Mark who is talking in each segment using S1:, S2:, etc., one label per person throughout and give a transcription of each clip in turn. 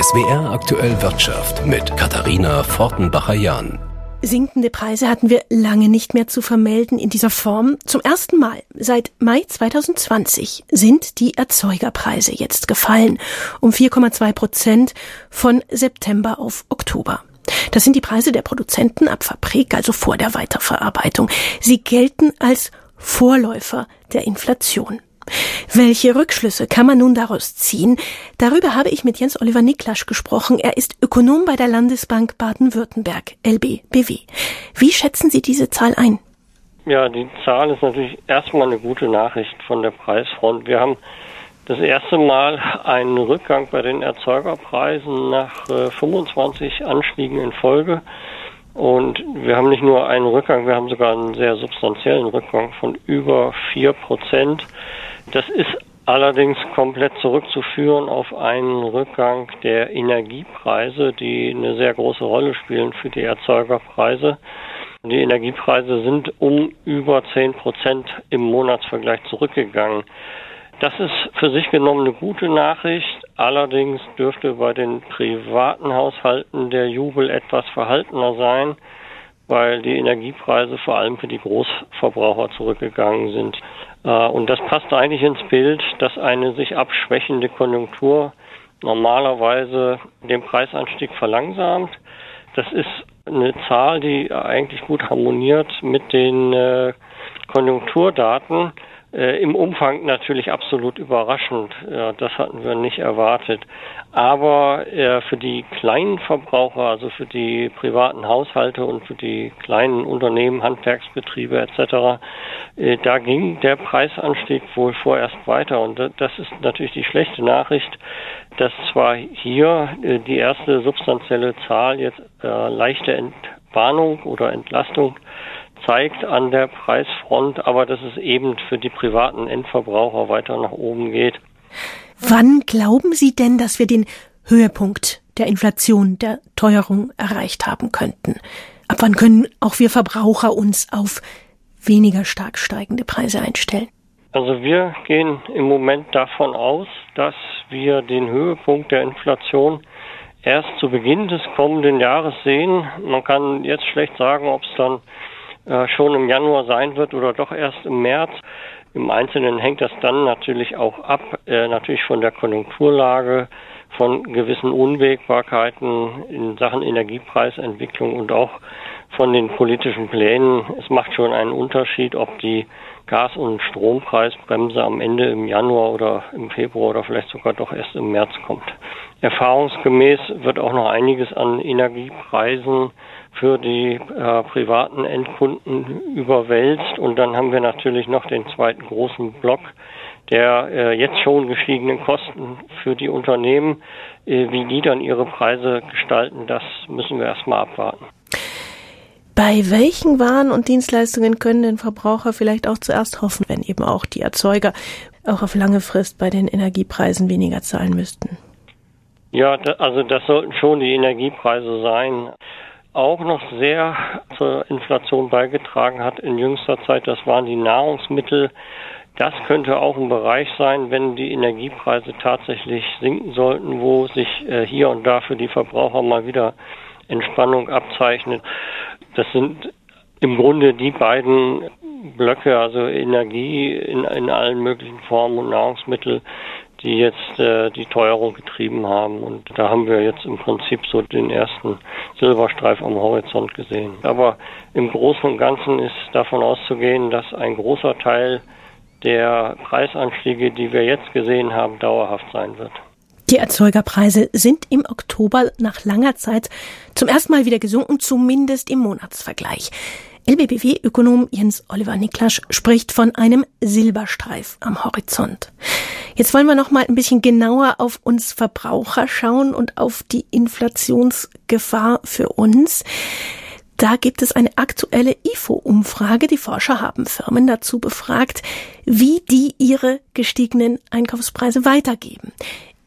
S1: SWR aktuell Wirtschaft mit Katharina Fortenbacher-Jahn.
S2: Sinkende Preise hatten wir lange nicht mehr zu vermelden in dieser Form. Zum ersten Mal seit Mai 2020 sind die Erzeugerpreise jetzt gefallen um 4,2 Prozent von September auf Oktober. Das sind die Preise der Produzenten ab Fabrik, also vor der Weiterverarbeitung. Sie gelten als Vorläufer der Inflation. Welche Rückschlüsse kann man nun daraus ziehen? Darüber habe ich mit Jens Oliver Niklasch gesprochen. Er ist Ökonom bei der Landesbank Baden-Württemberg, LBBW. Wie schätzen Sie diese Zahl ein?
S3: Ja, die Zahl ist natürlich erstmal eine gute Nachricht von der Preisfront. Wir haben das erste Mal einen Rückgang bei den Erzeugerpreisen nach äh, 25 Anstiegen in Folge. Und wir haben nicht nur einen Rückgang, wir haben sogar einen sehr substanziellen Rückgang von über vier Prozent. Das ist allerdings komplett zurückzuführen auf einen Rückgang der Energiepreise, die eine sehr große Rolle spielen für die Erzeugerpreise. Die Energiepreise sind um über 10 Prozent im Monatsvergleich zurückgegangen. Das ist für sich genommen eine gute Nachricht. Allerdings dürfte bei den privaten Haushalten der Jubel etwas verhaltener sein, weil die Energiepreise vor allem für die Großverbraucher zurückgegangen sind. Äh, und das passt eigentlich ins Bild, dass eine sich abschwächende Konjunktur normalerweise den Preisanstieg verlangsamt. Das ist eine Zahl, die eigentlich gut harmoniert mit den äh, Konjunkturdaten. Äh, Im Umfang natürlich absolut überraschend. Ja, das hatten wir nicht erwartet. Aber äh, für die kleinen Verbraucher, also für die privaten Haushalte und für die kleinen Unternehmen, Handwerksbetriebe etc., äh, da ging der Preisanstieg wohl vorerst weiter. Und das ist natürlich die schlechte Nachricht, dass zwar hier äh, die erste substanzielle Zahl jetzt äh, leichte Entwarnung oder Entlastung zeigt an der Preisfront, aber dass es eben für die privaten Endverbraucher weiter nach oben geht.
S2: Wann glauben Sie denn, dass wir den Höhepunkt der Inflation, der Teuerung erreicht haben könnten? Ab wann können auch wir Verbraucher uns auf weniger stark steigende Preise einstellen?
S3: Also wir gehen im Moment davon aus, dass wir den Höhepunkt der Inflation erst zu Beginn des kommenden Jahres sehen. Man kann jetzt schlecht sagen, ob es dann schon im Januar sein wird oder doch erst im März. Im Einzelnen hängt das dann natürlich auch ab, äh, natürlich von der Konjunkturlage, von gewissen Unwägbarkeiten in Sachen Energiepreisentwicklung und auch von den politischen Plänen. Es macht schon einen Unterschied, ob die Gas- und Strompreisbremse am Ende im Januar oder im Februar oder vielleicht sogar doch erst im März kommt. Erfahrungsgemäß wird auch noch einiges an Energiepreisen für die äh, privaten Endkunden überwälzt. Und dann haben wir natürlich noch den zweiten großen Block der äh, jetzt schon gestiegenen Kosten für die Unternehmen. Äh, wie die dann ihre Preise gestalten, das müssen wir erstmal abwarten.
S2: Bei welchen Waren und Dienstleistungen können denn Verbraucher vielleicht auch zuerst hoffen, wenn eben auch die Erzeuger auch auf lange Frist bei den Energiepreisen weniger zahlen müssten?
S3: Ja, also das sollten schon die Energiepreise sein auch noch sehr zur Inflation beigetragen hat in jüngster Zeit, das waren die Nahrungsmittel. Das könnte auch ein Bereich sein, wenn die Energiepreise tatsächlich sinken sollten, wo sich äh, hier und da für die Verbraucher mal wieder Entspannung abzeichnet. Das sind im Grunde die beiden Blöcke, also Energie in, in allen möglichen Formen und Nahrungsmittel, die jetzt äh, die Teuerung getrieben haben. Und da haben wir jetzt im Prinzip so den ersten Silberstreif am Horizont gesehen. Aber im Großen und Ganzen ist davon auszugehen, dass ein großer Teil der Preisanstiege, die wir jetzt gesehen haben, dauerhaft sein wird.
S2: Die Erzeugerpreise sind im Oktober nach langer Zeit zum ersten Mal wieder gesunken, zumindest im Monatsvergleich. LBBW-Ökonom Jens Oliver Niklasch spricht von einem Silberstreif am Horizont. Jetzt wollen wir noch mal ein bisschen genauer auf uns Verbraucher schauen und auf die Inflationsgefahr für uns. Da gibt es eine aktuelle IFO-Umfrage. Die Forscher haben Firmen dazu befragt, wie die ihre gestiegenen Einkaufspreise weitergeben.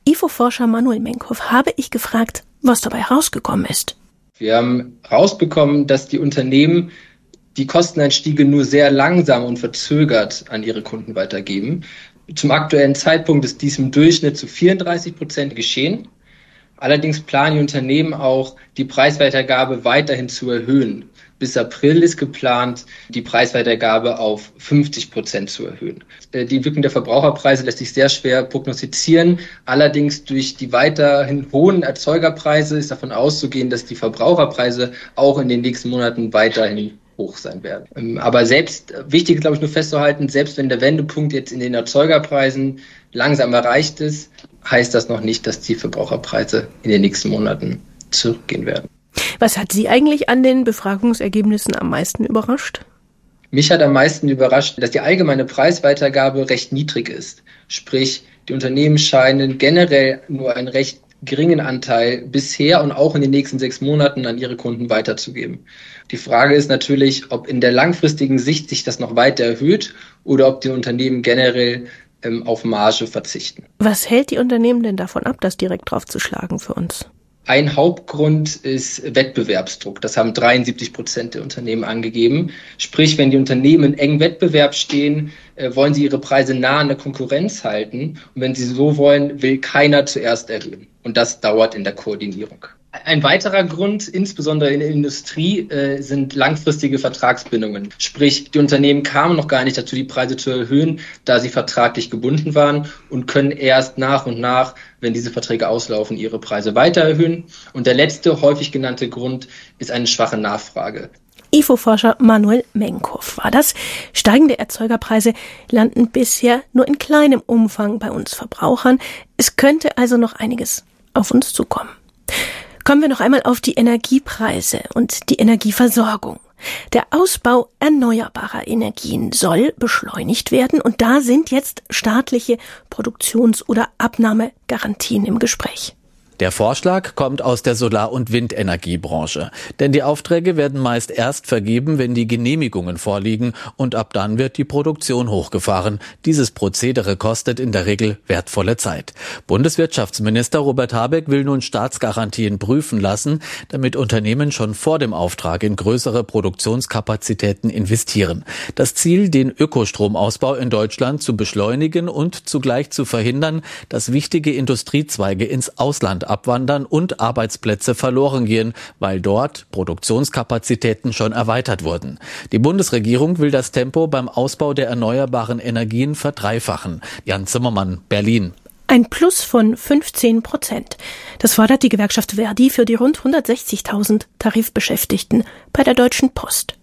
S2: IFO-Forscher Manuel Menkhoff habe ich gefragt, was dabei rausgekommen ist.
S4: Wir haben rausbekommen, dass die Unternehmen die Kostenanstiege nur sehr langsam und verzögert an ihre Kunden weitergeben. Zum aktuellen Zeitpunkt ist dies im Durchschnitt zu 34 Prozent geschehen. Allerdings planen die Unternehmen auch, die Preisweitergabe weiterhin zu erhöhen. Bis April ist geplant, die Preisweitergabe auf 50 Prozent zu erhöhen. Äh, die Entwicklung der Verbraucherpreise lässt sich sehr schwer prognostizieren. Allerdings durch die weiterhin hohen Erzeugerpreise ist davon auszugehen, dass die Verbraucherpreise auch in den nächsten Monaten weiterhin hoch sein werden. Ähm, aber selbst, wichtig ist, glaube ich, nur festzuhalten, selbst wenn der Wendepunkt jetzt in den Erzeugerpreisen langsam erreicht ist, heißt das noch nicht, dass die Verbraucherpreise in den nächsten Monaten zurückgehen werden.
S2: Was hat Sie eigentlich an den Befragungsergebnissen am meisten überrascht?
S4: Mich hat am meisten überrascht, dass die allgemeine Preisweitergabe recht niedrig ist. Sprich, die Unternehmen scheinen generell nur einen recht geringen Anteil bisher und auch in den nächsten sechs Monaten an ihre Kunden weiterzugeben. Die Frage ist natürlich, ob in der langfristigen Sicht sich das noch weiter erhöht oder ob die Unternehmen generell ähm, auf Marge verzichten.
S2: Was hält die Unternehmen denn davon ab, das direkt draufzuschlagen für uns?
S4: Ein Hauptgrund ist Wettbewerbsdruck. Das haben 73 Prozent der Unternehmen angegeben. Sprich, wenn die Unternehmen in engem Wettbewerb stehen, äh, wollen sie ihre Preise nah an der Konkurrenz halten. Und wenn sie so wollen, will keiner zuerst erhöhen. Und das dauert in der Koordinierung. Ein weiterer Grund, insbesondere in der Industrie, äh, sind langfristige Vertragsbindungen. Sprich, die Unternehmen kamen noch gar nicht dazu, die Preise zu erhöhen, da sie vertraglich gebunden waren und können erst nach und nach, wenn diese Verträge auslaufen, ihre Preise weiter erhöhen. Und der letzte häufig genannte Grund ist eine schwache Nachfrage.
S2: IFO-Forscher Manuel Menkow war das. Steigende Erzeugerpreise landen bisher nur in kleinem Umfang bei uns Verbrauchern. Es könnte also noch einiges auf uns zukommen. Kommen wir noch einmal auf die Energiepreise und die Energieversorgung. Der Ausbau erneuerbarer Energien soll beschleunigt werden und da sind jetzt staatliche Produktions- oder Abnahmegarantien im Gespräch.
S5: Der Vorschlag kommt aus der Solar- und Windenergiebranche. Denn die Aufträge werden meist erst vergeben, wenn die Genehmigungen vorliegen und ab dann wird die Produktion hochgefahren. Dieses Prozedere kostet in der Regel wertvolle Zeit. Bundeswirtschaftsminister Robert Habeck will nun Staatsgarantien prüfen lassen, damit Unternehmen schon vor dem Auftrag in größere Produktionskapazitäten investieren. Das Ziel, den Ökostromausbau in Deutschland zu beschleunigen und zugleich zu verhindern, dass wichtige Industriezweige ins Ausland abwandern und Arbeitsplätze verloren gehen, weil dort Produktionskapazitäten schon erweitert wurden. Die Bundesregierung will das Tempo beim Ausbau der erneuerbaren Energien verdreifachen. Jan Zimmermann, Berlin.
S2: Ein Plus von 15 Prozent. Das fordert die Gewerkschaft Verdi für die rund 160.000 Tarifbeschäftigten bei der Deutschen Post.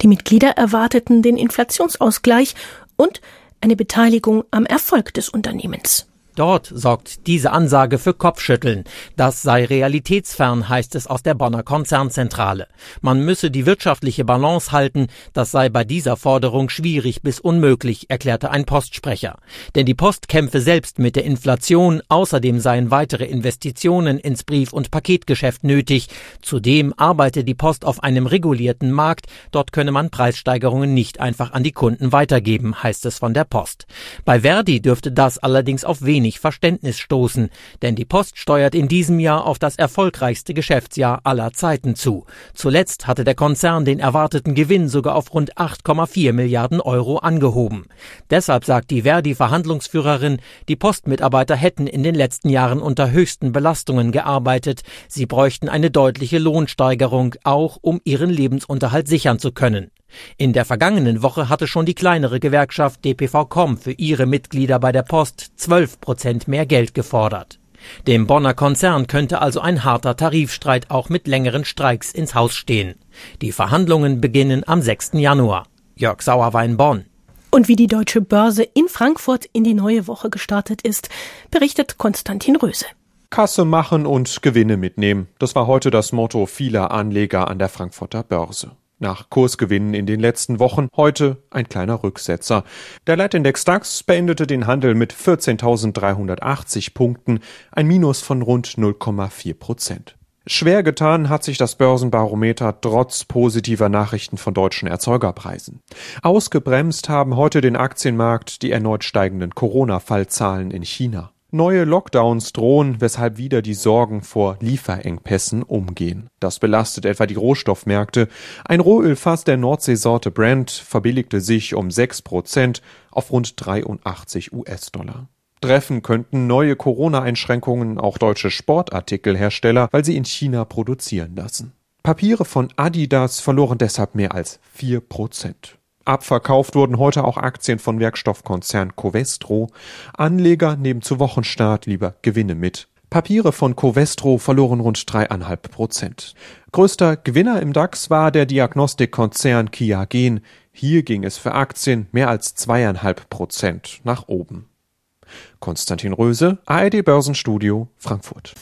S2: Die Mitglieder erwarteten den Inflationsausgleich und eine Beteiligung am Erfolg des Unternehmens.
S6: Dort sorgt diese Ansage für Kopfschütteln. Das sei realitätsfern, heißt es aus der Bonner Konzernzentrale. Man müsse die wirtschaftliche Balance halten, das sei bei dieser Forderung schwierig bis unmöglich, erklärte ein Postsprecher. Denn die Post kämpfe selbst mit der Inflation, außerdem seien weitere Investitionen ins Brief- und Paketgeschäft nötig. Zudem arbeite die Post auf einem regulierten Markt, dort könne man Preissteigerungen nicht einfach an die Kunden weitergeben, heißt es von der Post. Bei Verdi dürfte das allerdings auf wenig wenig Verständnis stoßen, denn die Post steuert in diesem Jahr auf das erfolgreichste Geschäftsjahr aller Zeiten zu. Zuletzt hatte der Konzern den erwarteten Gewinn sogar auf rund 8,4 Milliarden Euro angehoben. Deshalb sagt die Verdi-Verhandlungsführerin, die Postmitarbeiter hätten in den letzten Jahren unter höchsten Belastungen gearbeitet. Sie bräuchten eine deutliche Lohnsteigerung, auch um ihren Lebensunterhalt sichern zu können. In der vergangenen Woche hatte schon die kleinere Gewerkschaft DPV-Com für ihre Mitglieder bei der Post 12 Prozent mehr Geld gefordert. Dem Bonner Konzern könnte also ein harter Tarifstreit auch mit längeren Streiks ins Haus stehen. Die Verhandlungen beginnen am 6. Januar. Jörg Sauerwein Bonn.
S2: Und wie die deutsche Börse in Frankfurt in die neue Woche gestartet ist, berichtet Konstantin Röse.
S7: Kasse machen und Gewinne mitnehmen. Das war heute das Motto vieler Anleger an der Frankfurter Börse. Nach Kursgewinnen in den letzten Wochen heute ein kleiner Rücksetzer. Der Leitindex DAX beendete den Handel mit 14.380 Punkten, ein Minus von rund 0,4 Prozent. Schwer getan hat sich das Börsenbarometer trotz positiver Nachrichten von deutschen Erzeugerpreisen. Ausgebremst haben heute den Aktienmarkt die erneut steigenden Corona-Fallzahlen in China. Neue Lockdowns drohen, weshalb wieder die Sorgen vor Lieferengpässen umgehen. Das belastet etwa die Rohstoffmärkte. Ein Rohölfass der Nordseesorte Brent verbilligte sich um 6 Prozent auf rund 83 US-Dollar. Treffen könnten neue Corona-Einschränkungen auch deutsche Sportartikelhersteller, weil sie in China produzieren lassen. Papiere von Adidas verloren deshalb mehr als vier Prozent. Abverkauft wurden heute auch Aktien von Werkstoffkonzern Covestro. Anleger nehmen zu Wochenstart lieber Gewinne mit. Papiere von Covestro verloren rund dreieinhalb Prozent. Größter Gewinner im DAX war der Diagnostikkonzern Kiagen. Hier ging es für Aktien mehr als zweieinhalb Prozent nach oben. Konstantin Röse, ARD Börsenstudio, Frankfurt.